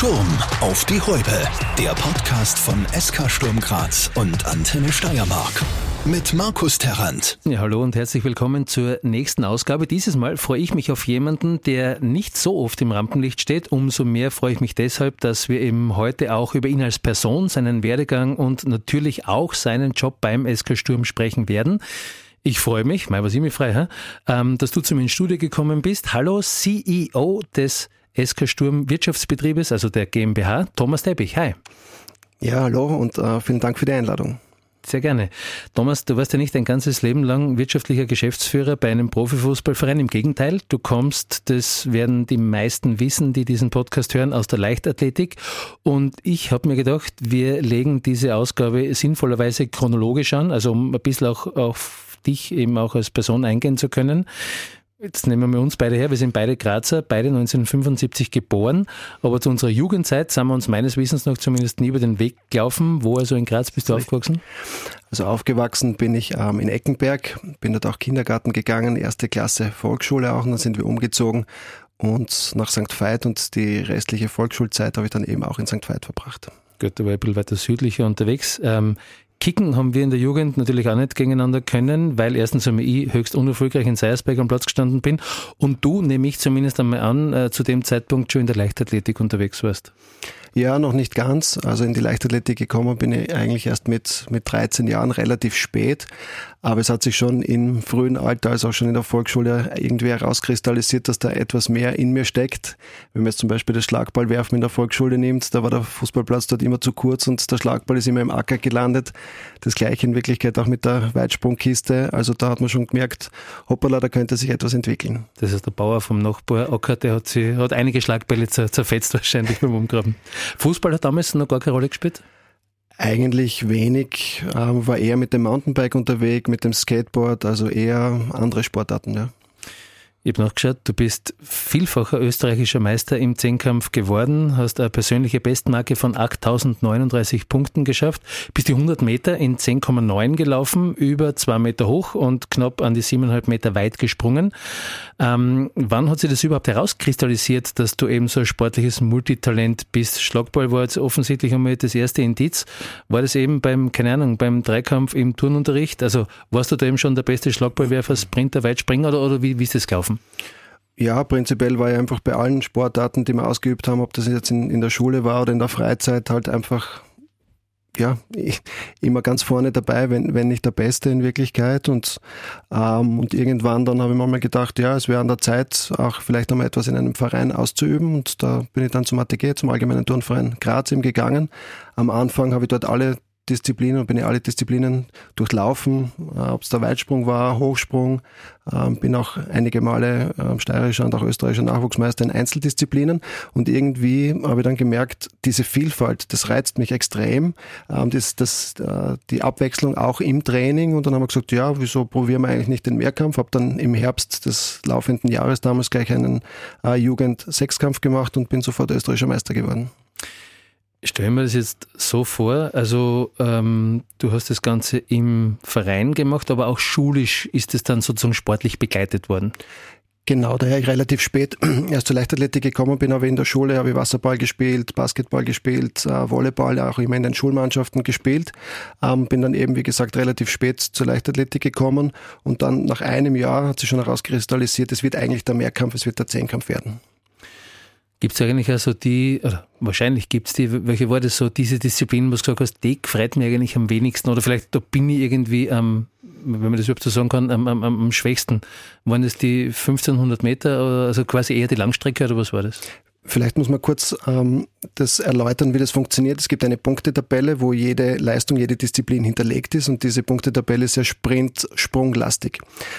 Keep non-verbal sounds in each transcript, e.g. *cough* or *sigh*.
Sturm auf die Häupe. Der Podcast von SK Sturm Graz und Antenne Steiermark. Mit Markus Terrant. Ja, hallo und herzlich willkommen zur nächsten Ausgabe. Dieses Mal freue ich mich auf jemanden, der nicht so oft im Rampenlicht steht. Umso mehr freue ich mich deshalb, dass wir eben heute auch über ihn als Person, seinen Werdegang und natürlich auch seinen Job beim SK Sturm sprechen werden. Ich freue mich, mal was ich mich frei, ähm, dass du zu mir ins Studio gekommen bist. Hallo, CEO des SK Sturm Wirtschaftsbetriebes, also der GmbH, Thomas Teppich. Hi. Ja, hallo und äh, vielen Dank für die Einladung. Sehr gerne. Thomas, du warst ja nicht dein ganzes Leben lang wirtschaftlicher Geschäftsführer bei einem Profifußballverein. Im Gegenteil, du kommst, das werden die meisten wissen, die diesen Podcast hören, aus der Leichtathletik. Und ich habe mir gedacht, wir legen diese Ausgabe sinnvollerweise chronologisch an, also um ein bisschen auch auf dich eben auch als Person eingehen zu können. Jetzt nehmen wir uns beide her. Wir sind beide Grazer, beide 1975 geboren. Aber zu unserer Jugendzeit sind wir uns meines Wissens noch zumindest nie über den Weg gelaufen. Wo also in Graz bist du aufgewachsen? Also aufgewachsen bin ich ähm, in Eckenberg, bin dort auch Kindergarten gegangen, erste Klasse Volksschule auch, und dann sind wir umgezogen und nach St. Veit und die restliche Volksschulzeit habe ich dann eben auch in St. Veit verbracht. Gut, da war ich ein bisschen weiter südlicher unterwegs. Ähm, Kicken haben wir in der Jugend natürlich auch nicht gegeneinander können, weil erstens einmal ich höchst unerfolgreich in Seiersberg am Platz gestanden bin und du, nehme ich zumindest einmal an, äh, zu dem Zeitpunkt schon in der Leichtathletik unterwegs warst. Ja, noch nicht ganz. Also in die Leichtathletik gekommen bin ich eigentlich erst mit, mit 13 Jahren, relativ spät. Aber es hat sich schon im frühen Alter, also auch schon in der Volksschule, irgendwie herauskristallisiert, dass da etwas mehr in mir steckt. Wenn man jetzt zum Beispiel das Schlagballwerfen in der Volksschule nimmt, da war der Fußballplatz dort immer zu kurz und der Schlagball ist immer im Acker gelandet. Das gleiche in Wirklichkeit auch mit der Weitsprungkiste. Also da hat man schon gemerkt, hoppala, da könnte sich etwas entwickeln. Das ist der Bauer vom Nachbar Acker, der hat, sie, hat einige Schlagbälle zerfetzt wahrscheinlich *laughs* beim Umgraben. Fußball hat damals noch gar keine Rolle gespielt? Eigentlich wenig, äh, war eher mit dem Mountainbike unterwegs, mit dem Skateboard, also eher andere Sportarten, ja. Ich habe nachgeschaut, du bist vielfacher österreichischer Meister im Zehnkampf geworden, hast eine persönliche Bestmarke von 8039 Punkten geschafft, bist die 100 Meter in 10,9 gelaufen, über zwei Meter hoch und knapp an die siebeneinhalb Meter weit gesprungen. Ähm, wann hat sich das überhaupt herauskristallisiert, dass du eben so ein sportliches Multitalent bist? Schlagball war jetzt offensichtlich einmal das erste Indiz. War das eben beim, keine Ahnung, beim Dreikampf im Turnunterricht? Also warst du da eben schon der beste Schlagballwerfer, Sprinter, Weitspringer oder, oder wie, wie ist das gelaufen? Laufen? Ja, prinzipiell war ich einfach bei allen Sportarten, die wir ausgeübt haben, ob das jetzt in, in der Schule war oder in der Freizeit, halt einfach ja, immer ganz vorne dabei, wenn, wenn nicht der Beste in Wirklichkeit. Und, ähm, und irgendwann dann habe ich mir mal gedacht, ja, es wäre an der Zeit, auch vielleicht einmal etwas in einem Verein auszuüben. Und da bin ich dann zum ATG, zum Allgemeinen Turnverein Graz eben gegangen. Am Anfang habe ich dort alle Disziplinen und bin ja alle Disziplinen durchlaufen, äh, ob es der Weitsprung war, Hochsprung, äh, bin auch einige Male äh, steirischer und auch österreichischer Nachwuchsmeister in Einzeldisziplinen. Und irgendwie habe ich dann gemerkt, diese Vielfalt, das reizt mich extrem, ähm, das, das, äh, die Abwechslung auch im Training. Und dann haben wir gesagt, ja, wieso probieren wir eigentlich nicht den Mehrkampf, habe dann im Herbst des laufenden Jahres damals gleich einen äh, Jugend-Sechskampf gemacht und bin sofort österreichischer Meister geworden. Stellen wir das jetzt so vor, also ähm, du hast das Ganze im Verein gemacht, aber auch schulisch ist es dann sozusagen sportlich begleitet worden. Genau, daher ich relativ spät *clears throat* erst zur Leichtathletik gekommen bin, aber in der Schule habe ich Wasserball gespielt, Basketball gespielt, äh, Volleyball auch immer in den Schulmannschaften gespielt. Ähm, bin dann eben, wie gesagt, relativ spät zur Leichtathletik gekommen und dann nach einem Jahr hat sich schon herauskristallisiert, es wird eigentlich der Mehrkampf, es wird der Zehnkampf werden. Gibt es eigentlich also die, oder wahrscheinlich gibt es die, welche war das so, diese Disziplin, was du gesagt hast, die freut mir eigentlich am wenigsten oder vielleicht da bin ich irgendwie am, wenn man das überhaupt so sagen kann, am, am, am schwächsten. Waren das die 1500 Meter, also quasi eher die Langstrecke oder was war das? Vielleicht muss man kurz ähm, das erläutern, wie das funktioniert. Es gibt eine Punktetabelle, wo jede Leistung, jede Disziplin hinterlegt ist und diese Punktetabelle ist ja Sprint-Sprunglastig.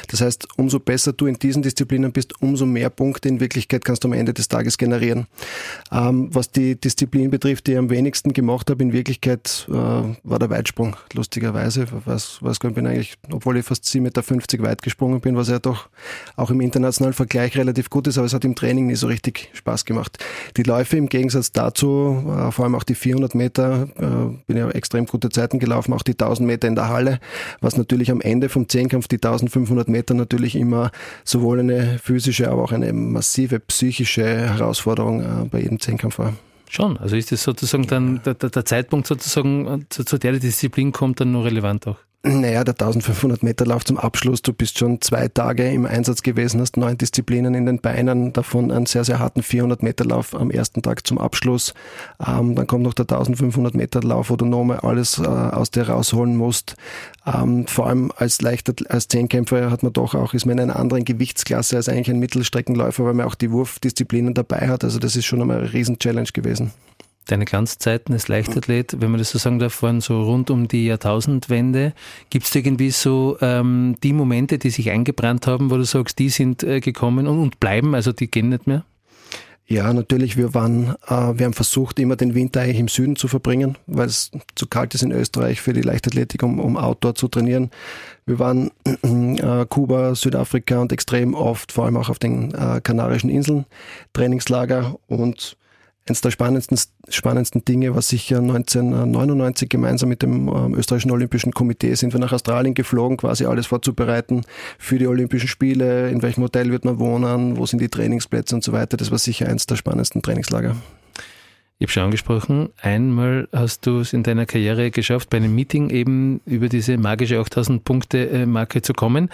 Das heißt, umso besser du in diesen Disziplinen bist, umso mehr Punkte in Wirklichkeit kannst du am Ende des Tages generieren. Ähm, was die Disziplin betrifft, die ich am wenigsten gemacht habe, in Wirklichkeit äh, war der Weitsprung, lustigerweise. Was, was bin eigentlich, obwohl ich fast 7,50 Meter weit gesprungen bin, was ja doch auch im internationalen Vergleich relativ gut ist, aber es hat im Training nie so richtig Spaß gemacht. Die Läufe im Gegensatz dazu, äh, vor allem auch die 400 Meter, äh, bin ja extrem gute Zeiten gelaufen, auch die 1000 Meter in der Halle, was natürlich am Ende vom Zehnkampf die 1500 Meter natürlich immer sowohl eine physische, aber auch eine massive psychische Herausforderung äh, bei jedem Zehnkampf war. Schon, also ist das sozusagen dann der, der Zeitpunkt sozusagen, zu, zu der die Disziplin kommt, dann nur relevant auch? Naja, der 1500 Meter Lauf zum Abschluss. Du bist schon zwei Tage im Einsatz gewesen, hast neun Disziplinen in den Beinen, davon einen sehr, sehr harten 400 Meter Lauf am ersten Tag zum Abschluss. Ähm, dann kommt noch der 1500 Meter Lauf, wo du nochmal alles äh, aus dir rausholen musst. Ähm, vor allem als leichter, als Zehnkämpfer hat man doch auch, ist man in einer anderen Gewichtsklasse als eigentlich ein Mittelstreckenläufer, weil man auch die Wurfdisziplinen dabei hat. Also das ist schon einmal eine Riesen-Challenge gewesen deine Glanzzeiten als Leichtathlet, wenn man das so sagen darf, waren so rund um die Jahrtausendwende. Gibt es irgendwie so ähm, die Momente, die sich eingebrannt haben, wo du sagst, die sind äh, gekommen und, und, bleiben, also die gehen nicht mehr? Ja, natürlich. Wir waren, äh, wir haben versucht, immer den Winter eigentlich im Süden zu verbringen, weil es zu kalt ist in Österreich für die Leichtathletik, um, um Outdoor zu trainieren. Wir waren äh, Kuba, Südafrika und extrem oft, vor allem auch auf den äh, Kanarischen Inseln, Trainingslager und eines der spannendsten, spannendsten Dinge war sicher 1999 gemeinsam mit dem ähm, österreichischen Olympischen Komitee sind wir nach Australien geflogen, quasi alles vorzubereiten für die Olympischen Spiele, in welchem Hotel wird man wohnen, wo sind die Trainingsplätze und so weiter. Das war sicher eines der spannendsten Trainingslager. Ich habe schon angesprochen, einmal hast du es in deiner Karriere geschafft, bei einem Meeting eben über diese magische 8000 Punkte äh, Marke zu kommen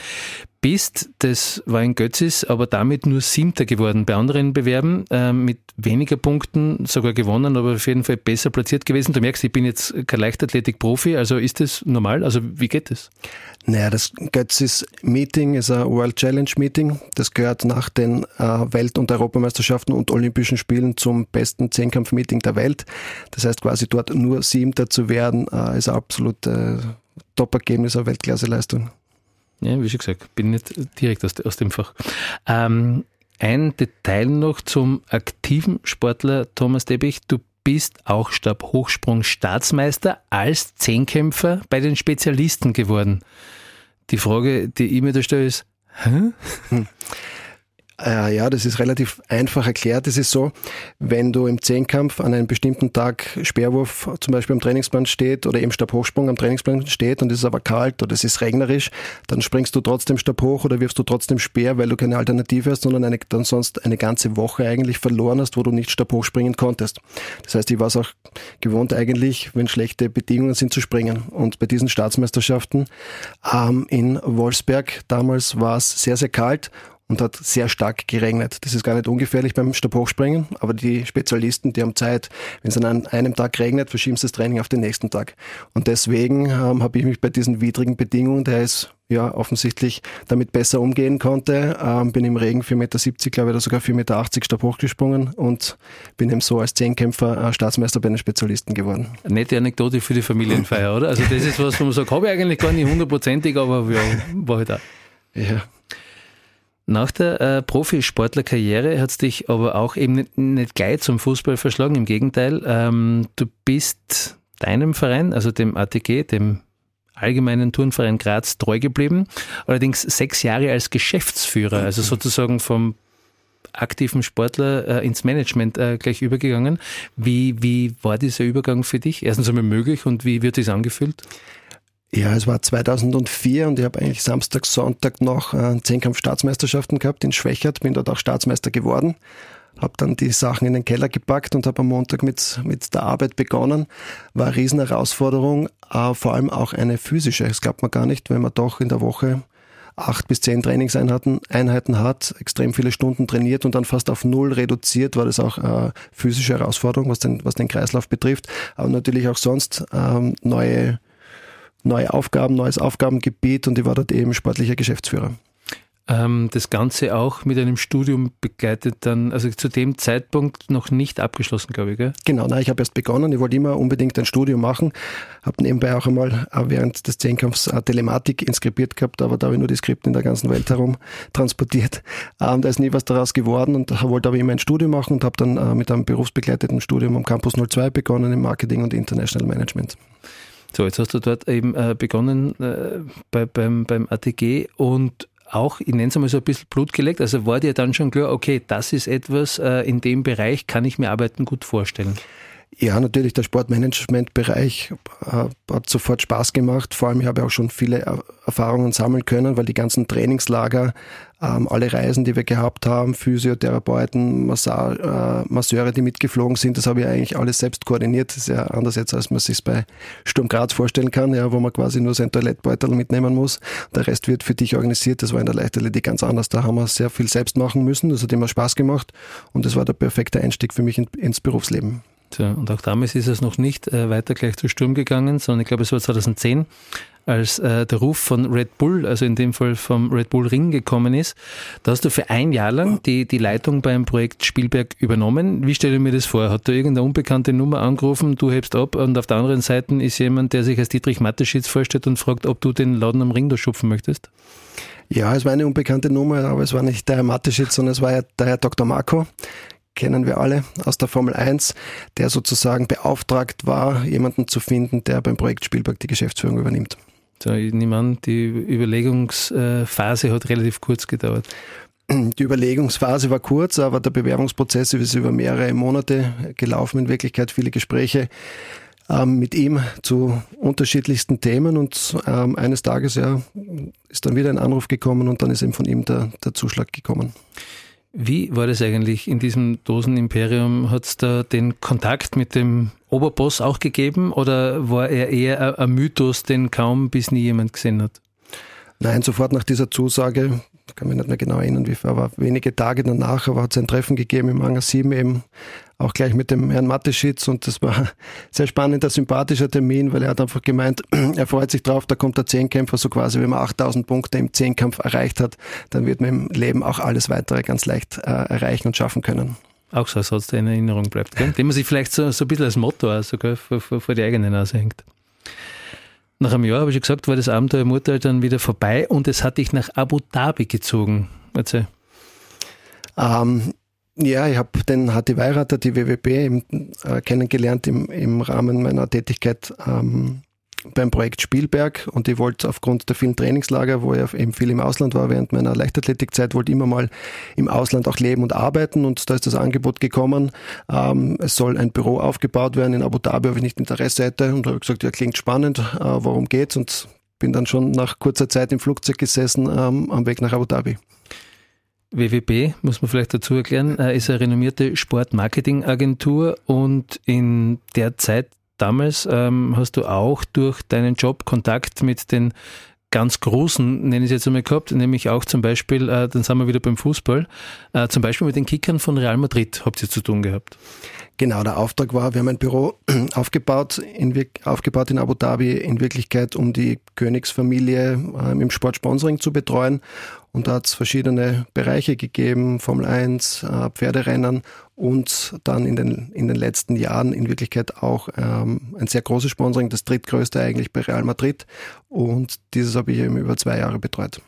bist, das war in Götzis, aber damit nur Siebter geworden. Bei anderen Bewerben äh, mit weniger Punkten sogar gewonnen, aber auf jeden Fall besser platziert gewesen. Du merkst, ich bin jetzt kein Leichtathletik-Profi, also ist das normal? Also wie geht das? Naja, das Götzis Meeting ist ein World Challenge Meeting. Das gehört nach den äh, Welt- und Europameisterschaften und Olympischen Spielen zum besten Zehnkampf-Meeting der Welt. Das heißt quasi dort nur Siebter zu werden, äh, ist absolut äh, Top-Ergebnis, eine Weltklasse-Leistung. Ja, wie schon gesagt, bin nicht direkt aus, aus dem Fach. Ähm, ein Detail noch zum aktiven Sportler Thomas Debich. Du bist auch Stabhochsprung-Staatsmeister als Zehnkämpfer bei den Spezialisten geworden. Die Frage, die ich mir da stelle, ist, hä? Hm. *laughs* Äh, ja, das ist relativ einfach erklärt. Es ist so, wenn du im Zehnkampf an einem bestimmten Tag Speerwurf zum Beispiel am Trainingsplan steht oder eben Stabhochsprung am Trainingsplan steht und es ist aber kalt oder es ist regnerisch, dann springst du trotzdem Stab hoch oder wirfst du trotzdem Speer, weil du keine Alternative hast, sondern eine, dann sonst eine ganze Woche eigentlich verloren hast, wo du nicht Stab hochspringen konntest. Das heißt, ich war es auch gewohnt eigentlich, wenn schlechte Bedingungen sind, zu springen. Und bei diesen Staatsmeisterschaften ähm, in Wolfsberg damals war es sehr, sehr kalt und hat sehr stark geregnet. Das ist gar nicht ungefährlich beim Stabhochspringen, aber die Spezialisten, die haben Zeit, wenn es an einem Tag regnet, verschieben sie das Training auf den nächsten Tag. Und deswegen ähm, habe ich mich bei diesen widrigen Bedingungen, der ist ja offensichtlich damit besser umgehen konnte, ähm, bin im Regen 4,70 Meter, glaube ich, oder sogar 4,80 Meter Stab hochgesprungen und bin eben so als Zehnkämpfer äh, Staatsmeister bei den Spezialisten geworden. Eine nette Anekdote für die Familienfeier, oder? Also das ist was, wo man sagt, habe ich eigentlich gar nicht hundertprozentig, aber ja, war halt auch. Ja. Nach der äh, Profisportlerkarriere hat es dich aber auch eben nicht, nicht, gleich zum Fußball verschlagen. Im Gegenteil, ähm, du bist deinem Verein, also dem ATG, dem Allgemeinen Turnverein Graz, treu geblieben. Allerdings sechs Jahre als Geschäftsführer, also sozusagen vom aktiven Sportler äh, ins Management äh, gleich übergegangen. Wie, wie war dieser Übergang für dich? Erstens einmal möglich und wie wird es angefühlt? Ja, es war 2004 und ich habe eigentlich Samstag, Sonntag noch äh, Zehnkampf-Staatsmeisterschaften gehabt in Schwächert, bin dort auch Staatsmeister geworden, habe dann die Sachen in den Keller gepackt und habe am Montag mit, mit der Arbeit begonnen. War eine riesen Herausforderung, äh, vor allem auch eine physische. Das glaubt man gar nicht, wenn man doch in der Woche acht bis zehn Trainingseinheiten Einheiten hat, extrem viele Stunden trainiert und dann fast auf null reduziert, war das auch eine physische Herausforderung, was den, was den Kreislauf betrifft, aber natürlich auch sonst ähm, neue neue Aufgaben, neues Aufgabengebiet und ich war dort eben sportlicher Geschäftsführer. Ähm, das Ganze auch mit einem Studium begleitet dann, also zu dem Zeitpunkt noch nicht abgeschlossen, glaube ich, gell? Genau, nein, ich habe erst begonnen, ich wollte immer unbedingt ein Studium machen, habe nebenbei auch einmal äh, während des Zehnkampfs Telematik inskribiert gehabt, aber da habe ich nur die Skripte in der ganzen Welt herum *laughs* transportiert. Ähm, da ist nie was daraus geworden und wollte aber immer ein Studium machen und habe dann äh, mit einem berufsbegleiteten Studium am Campus 02 begonnen im Marketing und International Management. So, jetzt hast du dort eben äh, begonnen äh, bei, beim, beim ATG und auch, ich nenne es einmal so ein bisschen Blut gelegt. Also war dir dann schon klar, okay, das ist etwas, äh, in dem Bereich kann ich mir Arbeiten gut vorstellen. Ja, natürlich, der Sportmanagementbereich hat sofort Spaß gemacht. Vor allem, ich habe auch schon viele Erfahrungen sammeln können, weil die ganzen Trainingslager, ähm, alle Reisen, die wir gehabt haben, Physiotherapeuten, Masseur, äh, Masseure, die mitgeflogen sind, das habe ich eigentlich alles selbst koordiniert. Das ist ja anders jetzt, als man sich bei Sturm Graz vorstellen kann, ja, wo man quasi nur sein Toilettbeutel mitnehmen muss. Der Rest wird für dich organisiert. Das war in der Leichtathletik ganz anders. Da haben wir sehr viel selbst machen müssen. Das hat immer Spaß gemacht und das war der perfekte Einstieg für mich in, ins Berufsleben. Tja, und auch damals ist es noch nicht äh, weiter gleich zu Sturm gegangen, sondern ich glaube, es war 2010, als äh, der Ruf von Red Bull, also in dem Fall vom Red Bull Ring gekommen ist. Da hast du für ein Jahr lang die, die Leitung beim Projekt Spielberg übernommen. Wie stelle ich mir das vor? Hat da irgendeine unbekannte Nummer angerufen, du hebst ab und auf der anderen Seite ist jemand, der sich als Dietrich Matteschitz vorstellt und fragt, ob du den Laden am Ring da schupfen möchtest? Ja, es war eine unbekannte Nummer, aber es war nicht der Herr Mateschitz, sondern es war ja der Herr Dr. Marco kennen wir alle aus der Formel 1, der sozusagen beauftragt war, jemanden zu finden, der beim Projekt Spielberg die Geschäftsführung übernimmt. So, ich nehme an, die Überlegungsphase hat relativ kurz gedauert. Die Überlegungsphase war kurz, aber der Bewerbungsprozess ist über mehrere Monate gelaufen, in Wirklichkeit viele Gespräche ähm, mit ihm zu unterschiedlichsten Themen und ähm, eines Tages ja, ist dann wieder ein Anruf gekommen und dann ist eben von ihm der, der Zuschlag gekommen. Wie war das eigentlich in diesem Dosenimperium? Hat es da den Kontakt mit dem Oberboss auch gegeben oder war er eher ein Mythos, den kaum bis nie jemand gesehen hat? Nein, sofort nach dieser Zusage, kann mich nicht mehr genau erinnern, wie viel, aber wenige Tage danach hat es ein Treffen gegeben im Hangar 7 eben auch gleich mit dem Herrn Matteschitz und das war *laughs* sehr spannender, sympathischer Termin, weil er hat einfach gemeint, *clears throat* er freut sich drauf, da kommt der Zehnkämpfer so quasi, wenn man 8000 Punkte im Zehnkampf erreicht hat, dann wird man im Leben auch alles weitere ganz leicht äh, erreichen und schaffen können. Auch so ein Satz, der in Erinnerung bleibt, gell? den man sich vielleicht so, so ein bisschen als Motto auch sogar vor, vor, vor die eigene Nase hängt. Nach einem Jahr, habe ich gesagt, war das Abenteuer Mutter dann wieder vorbei und es hat dich nach Abu Dhabi gezogen. Erzähl. Ähm, ja, ich habe den HT Weirater, die WWB, eben, äh, kennengelernt im, im Rahmen meiner Tätigkeit ähm, beim Projekt Spielberg und ich wollte aufgrund der vielen Trainingslager, wo ich eben viel im Ausland war während meiner Leichtathletikzeit, wollte immer mal im Ausland auch leben und arbeiten und da ist das Angebot gekommen, ähm, es soll ein Büro aufgebaut werden in Abu Dhabi, ob ich nicht Interesse hätte und habe gesagt, ja klingt spannend, äh, worum geht's und bin dann schon nach kurzer Zeit im Flugzeug gesessen ähm, am Weg nach Abu Dhabi. WWB, muss man vielleicht dazu erklären, äh, ist eine renommierte Sportmarketingagentur und in der Zeit damals ähm, hast du auch durch deinen Job Kontakt mit den ganz Großen, nenne ich es jetzt einmal gehabt, nämlich auch zum Beispiel, äh, dann sind wir wieder beim Fußball, äh, zum Beispiel mit den Kickern von Real Madrid habt ihr zu tun gehabt. Genau, der Auftrag war, wir haben ein Büro *clears throat* aufgebaut in, aufgebaut in Abu Dhabi, in Wirklichkeit, um die Königsfamilie äh, im Sportsponsoring zu betreuen. Und da hat es verschiedene Bereiche gegeben, Formel 1, äh, Pferderennen und dann in den, in den letzten Jahren in Wirklichkeit auch ähm, ein sehr großes Sponsoring, das drittgrößte eigentlich bei Real Madrid. Und dieses habe ich eben über zwei Jahre betreut.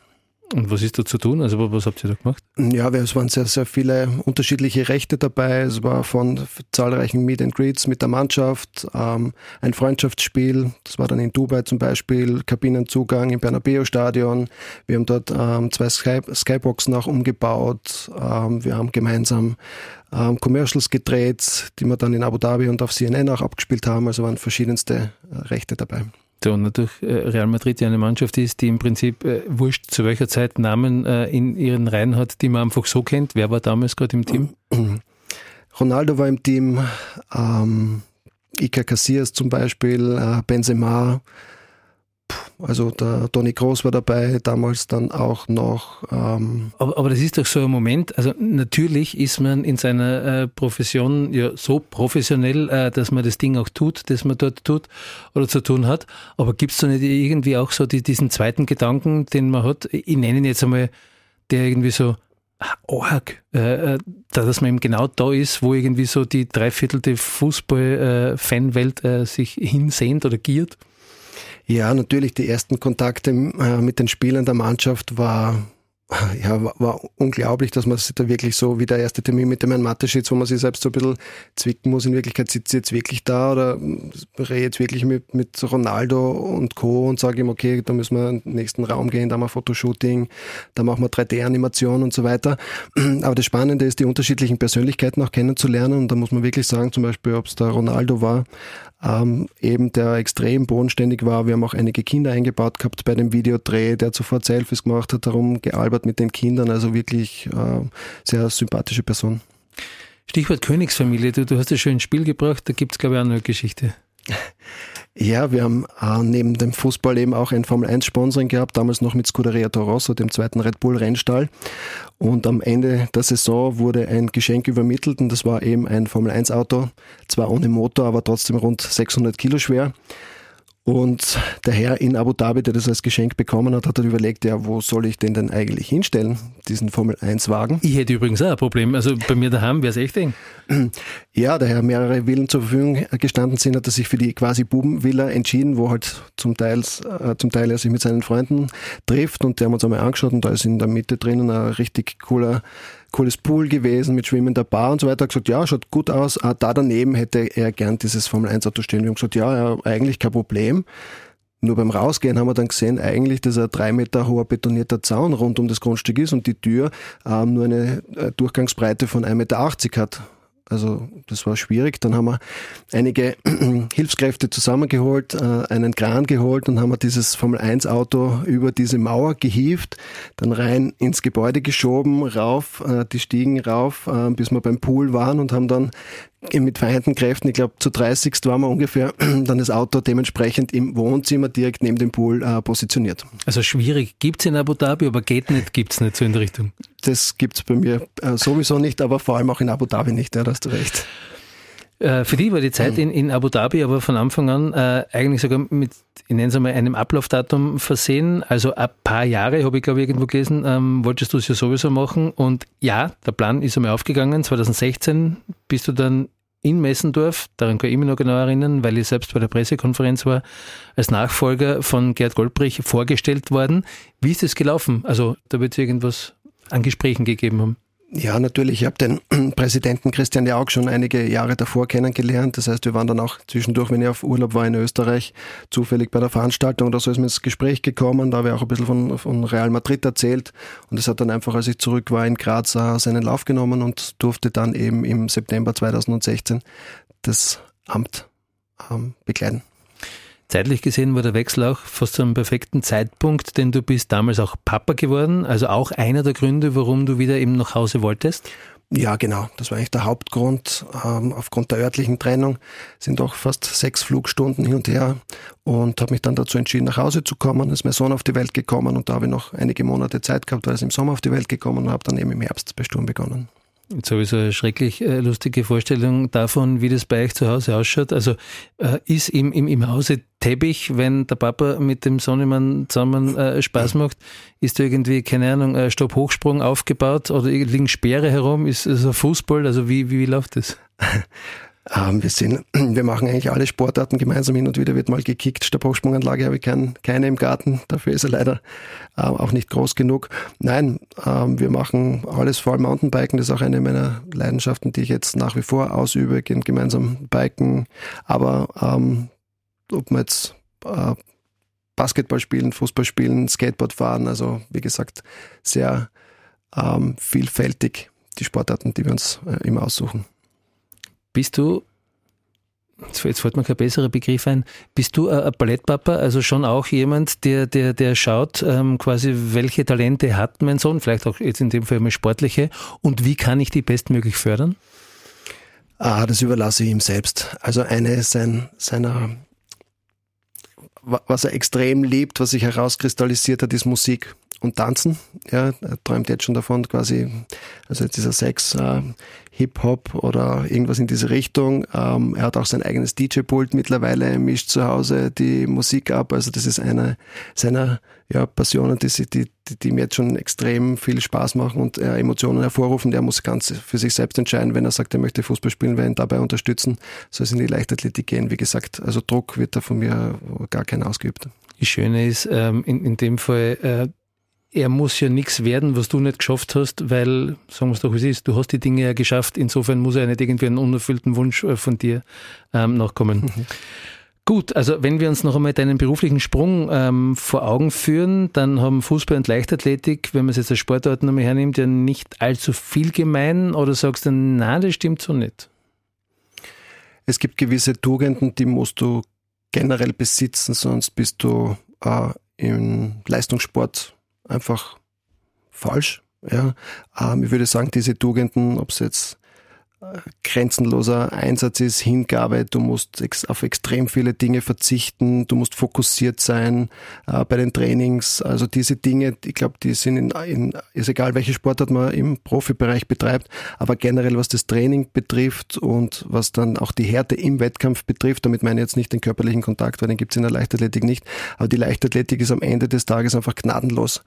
Und was ist da zu tun? Also was habt ihr da gemacht? Ja, es waren sehr, sehr viele unterschiedliche Rechte dabei. Es war von zahlreichen Meet and Greets mit der Mannschaft, ähm, ein Freundschaftsspiel, das war dann in Dubai zum Beispiel, Kabinenzugang im Bernabeu-Stadion. Wir haben dort ähm, zwei Sky Skyboxen auch umgebaut. Ähm, wir haben gemeinsam ähm, Commercials gedreht, die wir dann in Abu Dhabi und auf CNN auch abgespielt haben. Also waren verschiedenste äh, Rechte dabei. So, natürlich äh, Real Madrid ja eine Mannschaft ist, die im Prinzip äh, wurscht zu welcher Zeit Namen äh, in ihren Reihen hat, die man einfach so kennt. Wer war damals gerade im Team? *clears throat* Ronaldo war im Team, ähm, Iker Casillas zum Beispiel, äh, Benzema, also der Toni Groß war dabei, damals dann auch noch. Ähm aber, aber das ist doch so ein Moment, also natürlich ist man in seiner äh, Profession ja so professionell, äh, dass man das Ding auch tut, das man dort tut oder zu tun hat. Aber gibt es da nicht irgendwie auch so die, diesen zweiten Gedanken, den man hat? Ich nenne ihn jetzt einmal, der irgendwie so arg, äh, äh dass man eben genau da ist, wo irgendwie so die dreiviertelte Fußball-Fanwelt äh, sich hinsehnt oder giert? Ja, natürlich die ersten Kontakte äh, mit den Spielern der Mannschaft war ja, war, unglaublich, dass man sich da wirklich so wie der erste Termin mit dem Herrn Mateschitz, wo man sich selbst so ein bisschen zwicken muss. In Wirklichkeit sitzt sie jetzt wirklich da oder rede jetzt wirklich mit, mit Ronaldo und Co. und sage ihm, okay, da müssen wir in den nächsten Raum gehen, da machen wir Fotoshooting, da machen wir 3D-Animation und so weiter. Aber das Spannende ist, die unterschiedlichen Persönlichkeiten auch kennenzulernen und da muss man wirklich sagen, zum Beispiel, ob es der Ronaldo war, ähm, eben der extrem bodenständig war. Wir haben auch einige Kinder eingebaut gehabt bei dem Videodreh, der sofort Selfies gemacht hat, darum gealbert mit den Kindern, also wirklich äh, sehr sympathische Person. Stichwort Königsfamilie, du, du hast das schön ins Spiel gebracht, da gibt es glaube ich auch eine Geschichte. Ja, wir haben äh, neben dem Fußball eben auch ein Formel-1-Sponsoring gehabt, damals noch mit Scuderia Torosso, dem zweiten Red Bull-Rennstall. Und am Ende der Saison wurde ein Geschenk übermittelt und das war eben ein Formel-1-Auto, zwar ohne Motor, aber trotzdem rund 600 Kilo schwer. Und der Herr in Abu Dhabi, der das als Geschenk bekommen hat, hat dann überlegt, ja, wo soll ich den denn eigentlich hinstellen, diesen Formel-1-Wagen? Ich hätte übrigens auch ein Problem. Also bei mir daheim wäre es echt eng. *clears throat* Ja, daher mehrere Villen zur Verfügung gestanden sind, hat er sich für die quasi Bubenvilla entschieden, wo halt zum Teil, äh, zum Teil er sich mit seinen Freunden trifft und der haben uns einmal angeschaut und da ist in der Mitte drinnen ein richtig cooler cooles Pool gewesen mit schwimmender Bar und so weiter. Er hat gesagt, ja, schaut gut aus. Ah, da daneben hätte er gern dieses Formel 1 Auto stehen. Wir haben gesagt, ja, ja, eigentlich kein Problem. Nur beim Rausgehen haben wir dann gesehen, eigentlich, dass ein drei Meter hoher betonierter Zaun rund um das Grundstück ist und die Tür ähm, nur eine äh, Durchgangsbreite von 1,80 Meter hat. Also das war schwierig. Dann haben wir einige *clears throat* Hilfskräfte zusammengeholt, äh, einen Kran geholt und haben wir dieses Formel 1 Auto über diese Mauer gehievt, dann rein ins Gebäude geschoben, rauf, äh, die Stiegen rauf, äh, bis wir beim Pool waren und haben dann mit vereinten Kräften, ich glaube zu 30 waren wir ungefähr, *clears throat* dann das Auto dementsprechend im Wohnzimmer direkt neben dem Pool äh, positioniert. Also schwierig gibt's in Abu Dhabi, aber geht nicht, gibt's nicht so in der Richtung. Das gibt's bei mir äh, sowieso nicht, aber vor allem auch in Abu Dhabi nicht, ja, da hast du recht. Äh, für dich war die Zeit in, in Abu Dhabi aber von Anfang an äh, eigentlich sogar mit, ich nenne es einmal, einem Ablaufdatum versehen. Also ein paar Jahre, habe ich glaube ich irgendwo gelesen, ähm, wolltest du es ja sowieso machen. Und ja, der Plan ist einmal aufgegangen. 2016 bist du dann in Messendorf, daran kann ich mich noch genau erinnern, weil ich selbst bei der Pressekonferenz war, als Nachfolger von Gerd Goldbrich vorgestellt worden. Wie ist es gelaufen? Also da wird es irgendwas an Gesprächen gegeben haben. Ja, natürlich. Ich habe den *clears throat* Präsidenten Christian ja auch schon einige Jahre davor kennengelernt. Das heißt, wir waren dann auch zwischendurch, wenn ich auf Urlaub war in Österreich, zufällig bei der Veranstaltung oder so ist mir ins Gespräch gekommen. Da habe ich auch ein bisschen von, von Real Madrid erzählt. Und es hat dann einfach, als ich zurück war in Graz, seinen Lauf genommen und durfte dann eben im September 2016 das Amt ähm, bekleiden. Zeitlich gesehen war der Wechsel auch fast zu einem perfekten Zeitpunkt, denn du bist damals auch Papa geworden, also auch einer der Gründe, warum du wieder eben nach Hause wolltest? Ja, genau. Das war eigentlich der Hauptgrund. Ähm, aufgrund der örtlichen Trennung sind doch fast sechs Flugstunden hin und her und habe mich dann dazu entschieden, nach Hause zu kommen. Ist mein Sohn auf die Welt gekommen und da habe ich noch einige Monate Zeit gehabt, weil er im Sommer auf die Welt gekommen und habe dann eben im Herbst bei Sturm begonnen. Sowieso eine schrecklich äh, lustige Vorstellung davon, wie das bei euch zu Hause ausschaut. Also äh, ist im, im, im Hause Teppich, wenn der Papa mit dem Sohnemann zusammen äh, Spaß macht, ist da irgendwie, keine Ahnung, ein Stabhochsprung aufgebaut oder liegen Speere herum, ist es ein Fußball? Also wie, wie, wie läuft das? *laughs* Ähm, wir, sind, *clears throat* wir machen eigentlich alle Sportarten gemeinsam hin und wieder wird mal gekickt. Stabhochsprunganlage habe ich kein, keine im Garten, dafür ist er leider äh, auch nicht groß genug. Nein, ähm, wir machen alles, vor allem Mountainbiken, das ist auch eine meiner Leidenschaften, die ich jetzt nach wie vor ausübe, gehen gemeinsam biken. Aber ähm, ob man jetzt äh, Basketball spielen, Fußball spielen, Skateboard fahren, also wie gesagt, sehr ähm, vielfältig die Sportarten, die wir uns äh, immer aussuchen. Bist du, jetzt fällt mir kein besserer Begriff ein, bist du ein Ballettpapa, also schon auch jemand, der, der, der schaut, ähm, quasi, welche Talente hat mein Sohn, vielleicht auch jetzt in dem Fall mal sportliche, und wie kann ich die bestmöglich fördern? Ah, das überlasse ich ihm selbst. Also eine sein, seiner, was er extrem liebt, was sich herauskristallisiert hat, ist Musik und Tanzen. Ja, er träumt jetzt schon davon, quasi, also jetzt dieser Sex, äh, Hip-Hop oder irgendwas in diese Richtung. Ähm, er hat auch sein eigenes DJ-Pult mittlerweile, mischt zu Hause die Musik ab. Also das ist eine seiner ja, Passionen, die, die, die, die mir jetzt schon extrem viel Spaß machen und äh, Emotionen hervorrufen. Der muss ganz für sich selbst entscheiden, wenn er sagt, er möchte Fußball spielen, wer ihn dabei unterstützen, soll es in die Leichtathletik gehen. Wie gesagt, also Druck wird da von mir gar kein ausgeübt. Das Schöne ist, ähm, in, in dem Fall, äh, er muss ja nichts werden, was du nicht geschafft hast, weil, sagen wir es doch, wie es ist, du hast die Dinge ja geschafft. Insofern muss er nicht irgendwie einen unerfüllten Wunsch äh, von dir ähm, nachkommen. Mhm. Gut, also wenn wir uns noch einmal deinen beruflichen Sprung ähm, vor Augen führen, dann haben Fußball und Leichtathletik, wenn man es jetzt als Sportart nochmal hernimmt, ja nicht allzu viel gemein oder sagst du, nein, das stimmt so nicht? Es gibt gewisse Tugenden, die musst du generell besitzen, sonst bist du äh, im Leistungssport einfach falsch. Ja. Ähm, ich würde sagen, diese Tugenden, ob es jetzt grenzenloser Einsatz ist, Hingabe, du musst ex auf extrem viele Dinge verzichten, du musst fokussiert sein äh, bei den Trainings. Also diese Dinge, ich glaube, die sind in, in, ist egal, welche Sportart man im Profibereich betreibt, aber generell was das Training betrifft und was dann auch die Härte im Wettkampf betrifft, damit meine ich jetzt nicht den körperlichen Kontakt, weil den gibt's in der Leichtathletik nicht, aber die Leichtathletik ist am Ende des Tages einfach gnadenlos.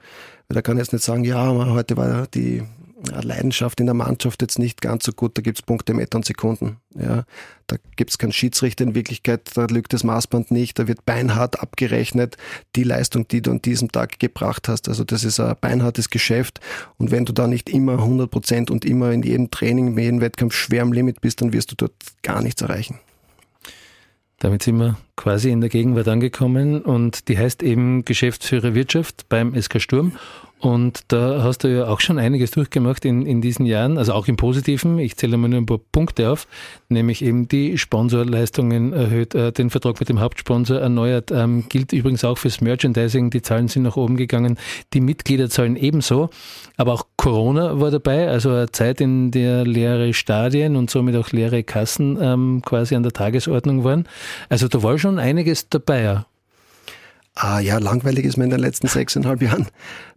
Da kann ich jetzt nicht sagen, ja, heute war die Leidenschaft in der Mannschaft jetzt nicht ganz so gut. Da gibt's Punkte, Meter und Sekunden. Ja, da gibt's keinen Schiedsrichter in Wirklichkeit, da lügt das Maßband nicht, da wird beinhart abgerechnet, die Leistung, die du an diesem Tag gebracht hast. Also das ist ein beinhartes Geschäft und wenn du da nicht immer 100 Prozent und immer in jedem Training, in jedem Wettkampf schwer am Limit bist, dann wirst du dort gar nichts erreichen. Damit sind wir quasi in der Gegenwart angekommen und die heißt eben Geschäftsführer Wirtschaft beim SK Sturm und da hast du ja auch schon einiges durchgemacht in, in diesen Jahren, also auch im Positiven. Ich zähle mal nur ein paar Punkte auf, nämlich eben die Sponsorleistungen erhöht, äh, den Vertrag mit dem Hauptsponsor erneuert, ähm, gilt übrigens auch fürs Merchandising. Die Zahlen sind nach oben gegangen, die Mitgliederzahlen ebenso. Aber auch Corona war dabei, also eine Zeit, in der leere Stadien und somit auch leere Kassen ähm, quasi an der Tagesordnung waren. Also da war schon einiges dabei. Ah ja, langweilig ist mir in den letzten sechseinhalb Jahren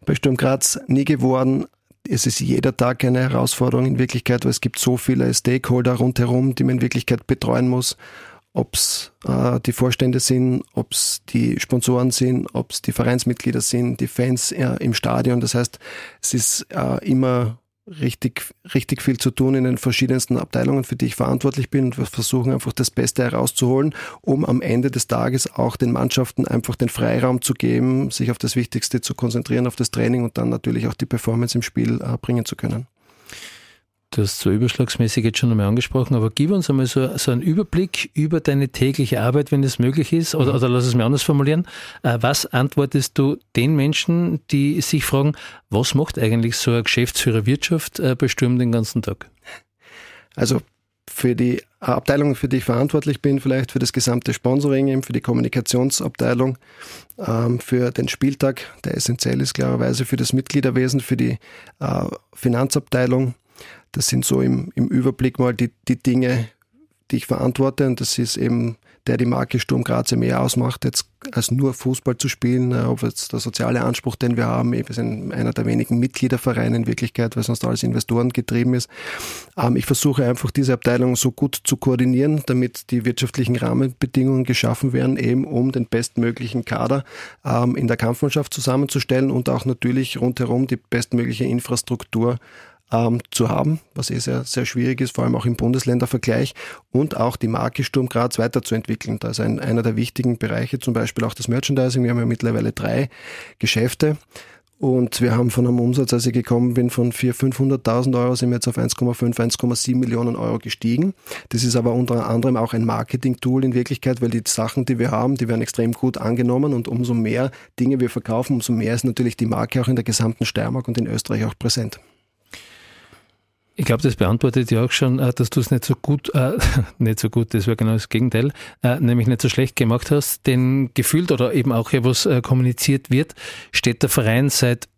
bei Sturm Graz nie geworden. Es ist jeder Tag eine Herausforderung in Wirklichkeit, weil es gibt so viele Stakeholder rundherum, die man in Wirklichkeit betreuen muss. Ob es äh, die Vorstände sind, ob es die Sponsoren sind, ob es die Vereinsmitglieder sind, die Fans äh, im Stadion. Das heißt, es ist äh, immer richtig, richtig viel zu tun in den verschiedensten Abteilungen, für die ich verantwortlich bin und wir versuchen einfach das Beste herauszuholen, um am Ende des Tages auch den Mannschaften einfach den Freiraum zu geben, sich auf das Wichtigste zu konzentrieren, auf das Training und dann natürlich auch die Performance im Spiel äh, bringen zu können. Du hast so überschlagsmäßig jetzt schon einmal angesprochen, aber gib uns einmal so, so einen Überblick über deine tägliche Arbeit, wenn es möglich ist, oder, mhm. oder lass es mir anders formulieren. Äh, was antwortest du den Menschen, die sich fragen, was macht eigentlich so ein Geschäftsführer Wirtschaft äh, bei Sturm den ganzen Tag? Also für die Abteilung, für die ich verantwortlich bin, vielleicht für das gesamte Sponsoring, für die Kommunikationsabteilung, ähm, für den Spieltag, der essentiell ist klarerweise für das Mitgliederwesen, für die äh, Finanzabteilung, das sind so im, im Überblick mal die, die Dinge, die ich verantworte. Und das ist eben der die Marke Sturm Graz mehr ausmacht, jetzt als nur Fußball zu spielen, äh, ob jetzt der soziale Anspruch, den wir haben, wir sind einer der wenigen Mitgliedervereine in Wirklichkeit, weil sonst alles Investoren getrieben ist. Ähm, ich versuche einfach diese Abteilung so gut zu koordinieren, damit die wirtschaftlichen Rahmenbedingungen geschaffen werden, eben um den bestmöglichen Kader ähm, in der Kampfmannschaft zusammenzustellen und auch natürlich rundherum die bestmögliche Infrastruktur ähm, zu haben, was eh sehr, sehr schwierig ist, vor allem auch im Bundesländervergleich und auch die Marke Sturm Graz weiterzuentwickeln. Da ist ein, einer der wichtigen Bereiche zum Beispiel auch das Merchandising. Wir haben ja mittlerweile drei Geschäfte. Und wir haben von einem Umsatz, als ich gekommen bin, von 400.000, 500.000 Euro sind wir jetzt auf 1,5, 1,7 Millionen Euro gestiegen. Das ist aber unter anderem auch ein Marketing-Tool in Wirklichkeit, weil die Sachen, die wir haben, die werden extrem gut angenommen und umso mehr Dinge wir verkaufen, umso mehr ist natürlich die Marke auch in der gesamten Steiermark und in Österreich auch präsent. Ich glaube, das beantwortet ja auch schon, äh, dass du es nicht so gut, äh, *laughs* nicht so gut, das wäre genau das Gegenteil, äh, nämlich nicht so schlecht gemacht hast. Denn gefühlt oder eben auch hier, was äh, kommuniziert wird, steht der Verein seit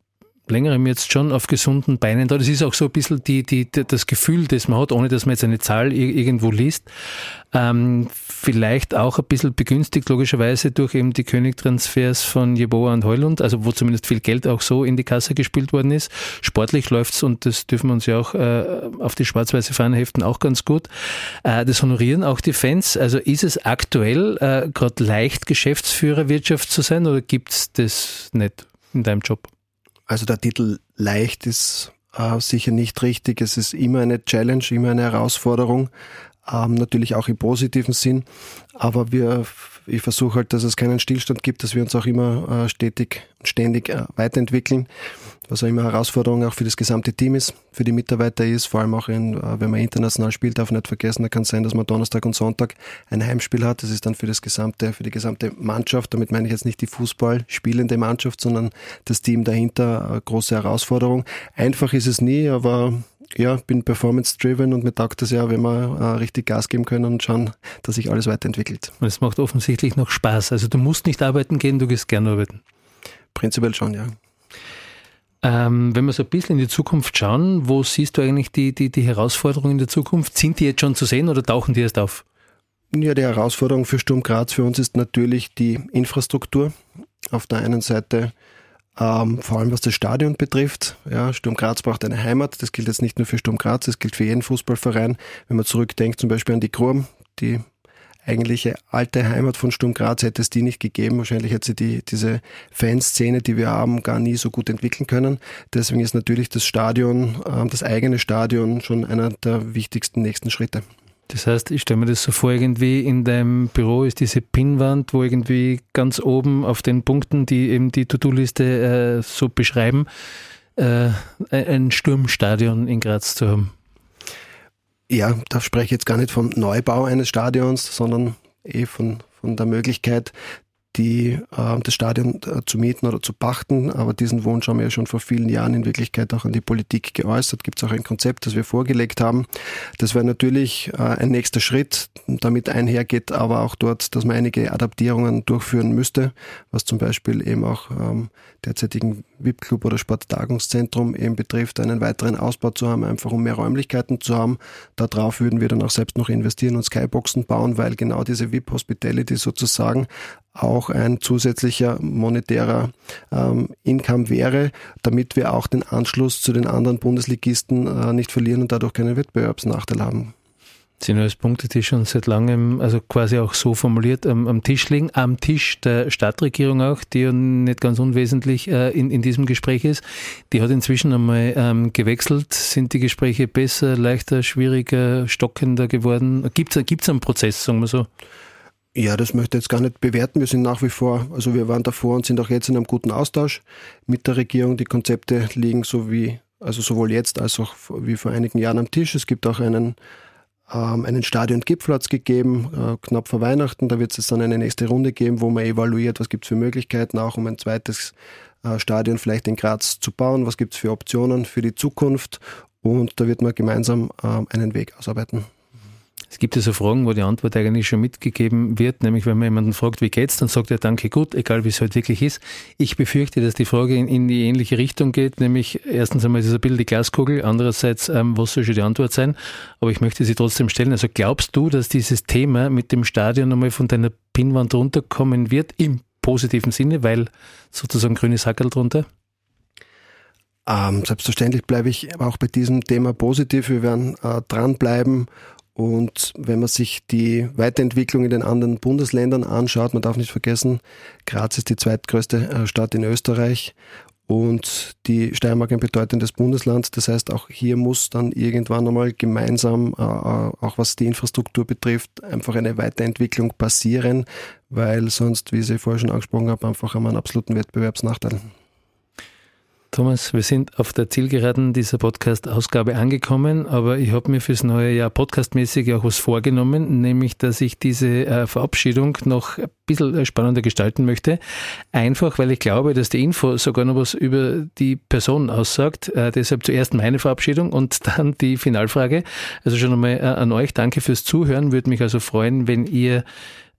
längerem jetzt schon auf gesunden Beinen da. Das ist auch so ein bisschen die, die, das Gefühl, das man hat, ohne dass man jetzt eine Zahl irgendwo liest. Ähm, vielleicht auch ein bisschen begünstigt, logischerweise, durch eben die Königtransfers von Jeboa und Heulund, also wo zumindest viel Geld auch so in die Kasse gespielt worden ist. Sportlich läuft's und das dürfen wir uns ja auch äh, auf die schwarz-weiße Fahne heften, auch ganz gut. Äh, das honorieren auch die Fans. Also ist es aktuell äh, gerade leicht, Geschäftsführerwirtschaft zu sein oder gibt's das nicht in deinem Job? Also der Titel leicht ist äh, sicher nicht richtig. Es ist immer eine Challenge, immer eine Herausforderung. ähm, natürlich auch im positiven Sinn. Aber wir, ich versuche halt, dass es keinen Stillstand gibt, dass wir uns auch immer äh, stetig und ständig äh, weiterentwickeln, was auch immer Herausforderung auch für das gesamte Team ist, für die Mitarbeiter ist, vor allem auch in, äh, wenn man international spielt, darf man nicht vergessen, da kann es sein, dass man Donnerstag und Sonntag ein Heimspiel hat. Das ist dann für das gesamte, für die gesamte Mannschaft, damit meine ich jetzt nicht die Fußball spielende Mannschaft, sondern das Team dahinter, eine große Herausforderung. Einfach ist es nie, aber ja, bin performance-driven und mir taugt das ja, wenn wir äh, richtig Gas geben können und schauen, dass sich alles weiterentwickelt. Und es macht offensichtlich noch Spaß. Also du musst nicht arbeiten gehen, du gehst gerne arbeiten. Prinzipiell schon, ja. Ähm, wenn wir so ein bisschen in die Zukunft schauen, wo siehst du eigentlich die, die, die Herausforderungen in der Zukunft? Sind die jetzt schon zu sehen oder tauchen die erst auf? Ja, die Herausforderung für Sturm Graz für uns ist natürlich die Infrastruktur. Auf der einen Seite ähm, vor allem was das Stadion betrifft. Ja, Sturm Graz braucht eine Heimat. Das gilt jetzt nicht nur für Sturm Graz, das gilt für jeden Fußballverein. Wenn man zurückdenkt zum Beispiel an die Krum, die eigentliche alte Heimat von Sturm Graz hätte es die nicht gegeben. Wahrscheinlich hätte sie die, diese Fanszene, die wir haben, gar nie so gut entwickeln können. Deswegen ist natürlich das Stadion, äh, das eigene Stadion schon einer der wichtigsten nächsten Schritte. Das heißt, ich stelle mir das so vor, irgendwie in deinem Büro ist diese Pinnwand, wo irgendwie ganz oben auf den Punkten, die eben die To-Do-Liste äh, so beschreiben, äh, ein Sturmstadion in Graz zu haben. Ja, da spreche ich jetzt gar nicht vom Neubau eines Stadions, sondern eh von, von der Möglichkeit, die, äh, das Stadion äh, zu mieten oder zu pachten. Aber diesen Wunsch haben wir ja schon vor vielen Jahren in Wirklichkeit auch an die Politik geäußert. Gibt es auch ein Konzept, das wir vorgelegt haben. Das wäre natürlich äh, ein nächster Schritt. Damit einhergeht aber auch dort, dass man einige Adaptierungen durchführen müsste, was zum Beispiel eben auch ähm, derzeitigen VIP-Club oder Sporttagungszentrum eben betrifft, einen weiteren Ausbau zu haben, einfach um mehr Räumlichkeiten zu haben. Darauf würden wir dann auch selbst noch investieren und Skyboxen bauen, weil genau diese VIP-Hospitality sozusagen auch ein zusätzlicher monetärer ähm, Income wäre, damit wir auch den Anschluss zu den anderen Bundesligisten äh, nicht verlieren und dadurch keinen Wettbewerbsnachteil haben sind als Punkte, die schon seit langem, also quasi auch so formuliert, am, am, Tisch liegen, am Tisch der Stadtregierung auch, die ja nicht ganz unwesentlich äh, in, in diesem Gespräch ist. Die hat inzwischen einmal ähm, gewechselt. Sind die Gespräche besser, leichter, schwieriger, stockender geworden? Gibt es einen Prozess, sagen wir so? Ja, das möchte ich jetzt gar nicht bewerten. Wir sind nach wie vor, also wir waren davor und sind auch jetzt in einem guten Austausch mit der Regierung. Die Konzepte liegen so wie, also sowohl jetzt als auch wie vor einigen Jahren am Tisch. Es gibt auch einen ähm, einen Stadion-Gipfel hat gegeben, äh, knapp vor Weihnachten. Da wird es dann eine nächste Runde geben, wo man evaluiert, was gibt es für Möglichkeiten, auch um ein zweites äh, Stadion vielleicht in Graz zu bauen, was gibt es für Optionen für die Zukunft. Und da wird man gemeinsam äh, einen Weg ausarbeiten. Es gibt ja so Fragen, wo die Antwort eigentlich schon mitgegeben wird, nämlich wenn man jemanden fragt, wie geht's, dann sagt er danke gut, egal wie es halt wirklich ist. Ich befürchte, dass die Frage in, in die ähnliche Richtung geht, nämlich erstens einmal ist es ein bisschen die Glaskugel, andererseits, ähm, was soll schon die Antwort sein? Aber ich möchte sie trotzdem stellen. Also glaubst du, dass dieses Thema mit dem Stadion einmal von deiner Pinnwand runterkommen wird, im positiven Sinne, weil sozusagen grünes Hackerl drunter? Ähm, selbstverständlich bleibe ich auch bei diesem Thema positiv. Wir werden äh, dranbleiben und wenn man sich die Weiterentwicklung in den anderen Bundesländern anschaut, man darf nicht vergessen, Graz ist die zweitgrößte äh, Stadt in Österreich und die Steiermark ein bedeutendes Bundesland. Das heißt, auch hier muss dann irgendwann einmal gemeinsam, äh, äh, auch was die Infrastruktur betrifft, einfach eine Weiterentwicklung passieren, weil sonst, wie ich vorher schon angesprochen habe, einfach haben einen absoluten Wettbewerbsnachteil. Thomas, wir sind auf der Zielgeraden dieser Podcast-Ausgabe angekommen, aber ich habe mir fürs neue Jahr podcastmäßig auch was vorgenommen, nämlich, dass ich diese äh, Verabschiedung noch ein bisschen äh, spannender gestalten möchte. Einfach, weil ich glaube, dass die Info sogar noch was über die Person aussagt. Äh, deshalb zuerst meine Verabschiedung und *laughs* dann die Finalfrage. Also schon einmal äh, an euch, danke fürs Zuhören. Würde mich also freuen, wenn ihr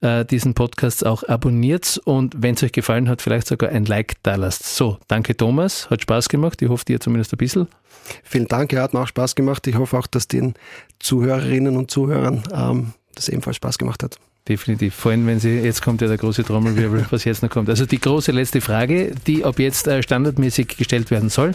äh, diesen Podcast auch abonniert und wenn es euch gefallen hat, vielleicht sogar ein Like da lasst. So, danke Thomas, hat Spaß gemacht. Ich hoffe, dir zumindest ein bisschen. Vielen Dank, ja, hat mir auch Spaß gemacht. Ich hoffe auch, dass den Zuhörerinnen und Zuhörern ähm, das ebenfalls Spaß gemacht hat. Definitiv. Vor allem, wenn sie, jetzt kommt ja der große Trommelwirbel, was jetzt noch kommt. Also die große letzte Frage, die ab jetzt äh, standardmäßig gestellt werden soll.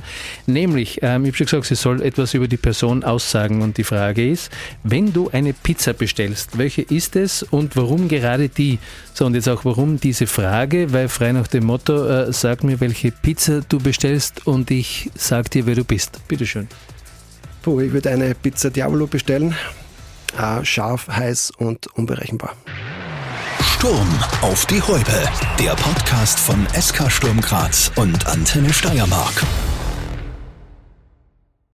Nämlich, ähm, ich habe schon gesagt, sie soll etwas über die Person aussagen. Und die Frage ist, wenn du eine Pizza bestellst, welche ist es und warum gerade die? So, und jetzt auch warum diese Frage, weil frei nach dem Motto, äh, sag mir, welche Pizza du bestellst und ich sag dir, wer du bist. Bitteschön. Puh, ich würde eine Pizza Diavolo bestellen äh, scharf, heiß und unberechenbar. Sturm auf die Häupe, der Podcast von SK Sturm Graz und Antenne Steiermark.